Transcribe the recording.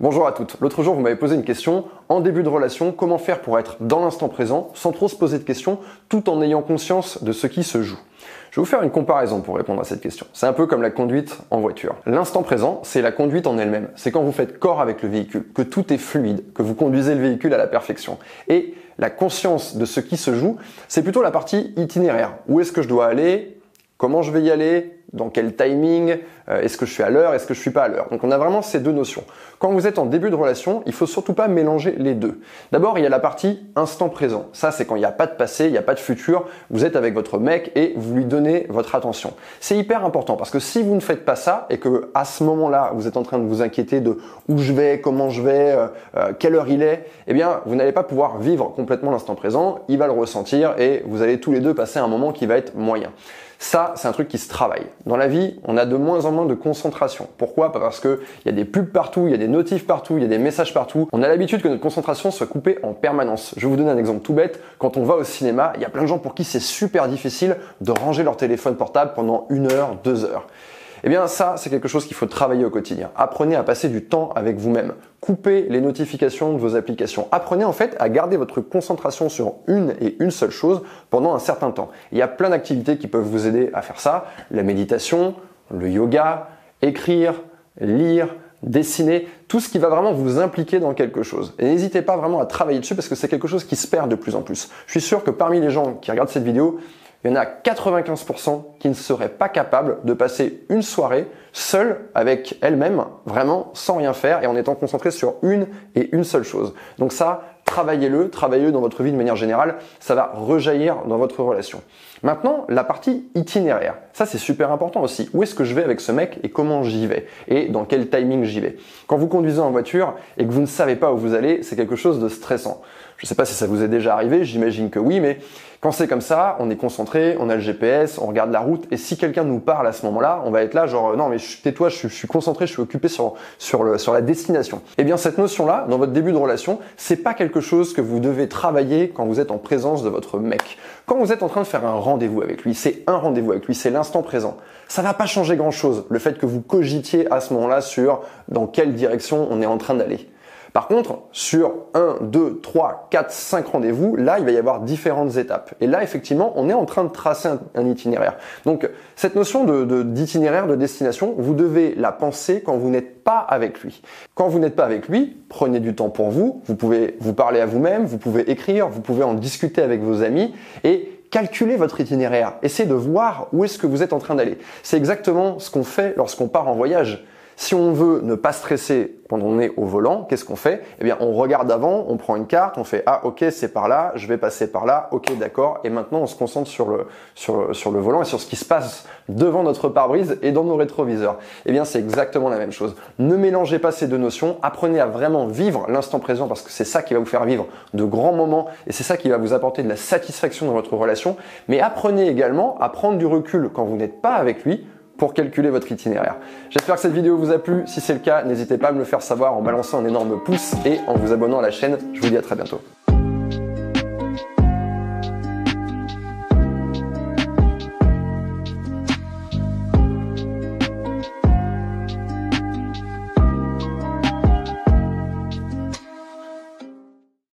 Bonjour à toutes. L'autre jour, vous m'avez posé une question. En début de relation, comment faire pour être dans l'instant présent sans trop se poser de questions tout en ayant conscience de ce qui se joue? Je vais vous faire une comparaison pour répondre à cette question. C'est un peu comme la conduite en voiture. L'instant présent, c'est la conduite en elle-même. C'est quand vous faites corps avec le véhicule, que tout est fluide, que vous conduisez le véhicule à la perfection. Et la conscience de ce qui se joue, c'est plutôt la partie itinéraire. Où est-ce que je dois aller? Comment je vais y aller? Dans quel timing, euh, est-ce que je suis à l'heure, est-ce que je suis pas à l'heure. Donc on a vraiment ces deux notions. Quand vous êtes en début de relation, il faut surtout pas mélanger les deux. D'abord, il y a la partie instant présent. Ça, c'est quand il n'y a pas de passé, il n'y a pas de futur. Vous êtes avec votre mec et vous lui donnez votre attention. C'est hyper important parce que si vous ne faites pas ça et que à ce moment-là, vous êtes en train de vous inquiéter de où je vais, comment je vais, euh, euh, quelle heure il est, eh bien, vous n'allez pas pouvoir vivre complètement l'instant présent. Il va le ressentir et vous allez tous les deux passer un moment qui va être moyen. Ça, c'est un truc qui se travaille. Dans la vie, on a de moins en moins de concentration. Pourquoi? Parce qu'il y a des pubs partout, il y a des notifs partout, il y a des messages partout. On a l'habitude que notre concentration soit coupée en permanence. Je vous donner un exemple tout bête. Quand on va au cinéma, il y a plein de gens pour qui c'est super difficile de ranger leur téléphone portable pendant une heure, deux heures. Eh bien ça, c'est quelque chose qu'il faut travailler au quotidien. Apprenez à passer du temps avec vous-même. Coupez les notifications de vos applications. Apprenez en fait à garder votre concentration sur une et une seule chose pendant un certain temps. Il y a plein d'activités qui peuvent vous aider à faire ça. La méditation, le yoga, écrire, lire, dessiner, tout ce qui va vraiment vous impliquer dans quelque chose. Et n'hésitez pas vraiment à travailler dessus parce que c'est quelque chose qui se perd de plus en plus. Je suis sûr que parmi les gens qui regardent cette vidéo, il y en a 95% qui ne seraient pas capables de passer une soirée seule avec elle-même, vraiment sans rien faire et en étant concentré sur une et une seule chose. Donc ça, travaillez-le, travaillez-le dans votre vie de manière générale, ça va rejaillir dans votre relation. Maintenant, la partie itinéraire. Ça, c'est super important aussi. Où est-ce que je vais avec ce mec et comment j'y vais Et dans quel timing j'y vais? Quand vous conduisez en voiture et que vous ne savez pas où vous allez, c'est quelque chose de stressant. Je ne sais pas si ça vous est déjà arrivé, j'imagine que oui, mais quand c'est comme ça, on est concentré, on a le GPS, on regarde la route, et si quelqu'un nous parle à ce moment-là, on va être là genre non mais tais-toi, je, suis concentré, je suis occupé sur sur le sur la destination. Eh bien cette notion-là, dans votre début de relation, c'est pas quelque chose que vous devez travailler quand vous êtes en présence de votre mec. Quand vous êtes en train de faire un rendez-vous avec lui, c'est un rendez-vous avec lui, c'est l'instant présent. Ça va pas changer grand-chose, le fait que vous cogitiez à ce moment-là sur dans quelle direction on est en train d'aller. Par contre, sur 1, 2, 3, 4, 5 rendez-vous, là, il va y avoir différentes étapes. Et là, effectivement, on est en train de tracer un, itinéraire. Donc, cette notion d'itinéraire, de, de destination, vous devez la penser quand vous n'êtes pas avec lui. Quand vous n'êtes pas avec lui, prenez du temps pour vous. Vous pouvez vous parler à vous-même, vous pouvez écrire, vous pouvez en discuter avec vos amis et calculez votre itinéraire. Essayez de voir où est-ce que vous êtes en train d'aller. C'est exactement ce qu'on fait lorsqu'on part en voyage. Si on veut ne pas stresser pendant qu'on est au volant, qu'est-ce qu'on fait? Eh bien, on regarde avant, on prend une carte, on fait ah ok c'est par là, je vais passer par là, ok d'accord, et maintenant on se concentre sur le sur sur le volant et sur ce qui se passe devant notre pare-brise et dans nos rétroviseurs. Eh bien, c'est exactement la même chose. Ne mélangez pas ces deux notions, apprenez à vraiment vivre l'instant présent parce que c'est ça qui va vous faire vivre de grands moments et c'est ça qui va vous apporter de la satisfaction dans votre relation. Mais apprenez également à prendre du recul quand vous n'êtes pas avec lui pour calculer votre itinéraire. J'espère que cette vidéo vous a plu. Si c'est le cas, n'hésitez pas à me le faire savoir en balançant un énorme pouce et en vous abonnant à la chaîne. Je vous dis à très bientôt.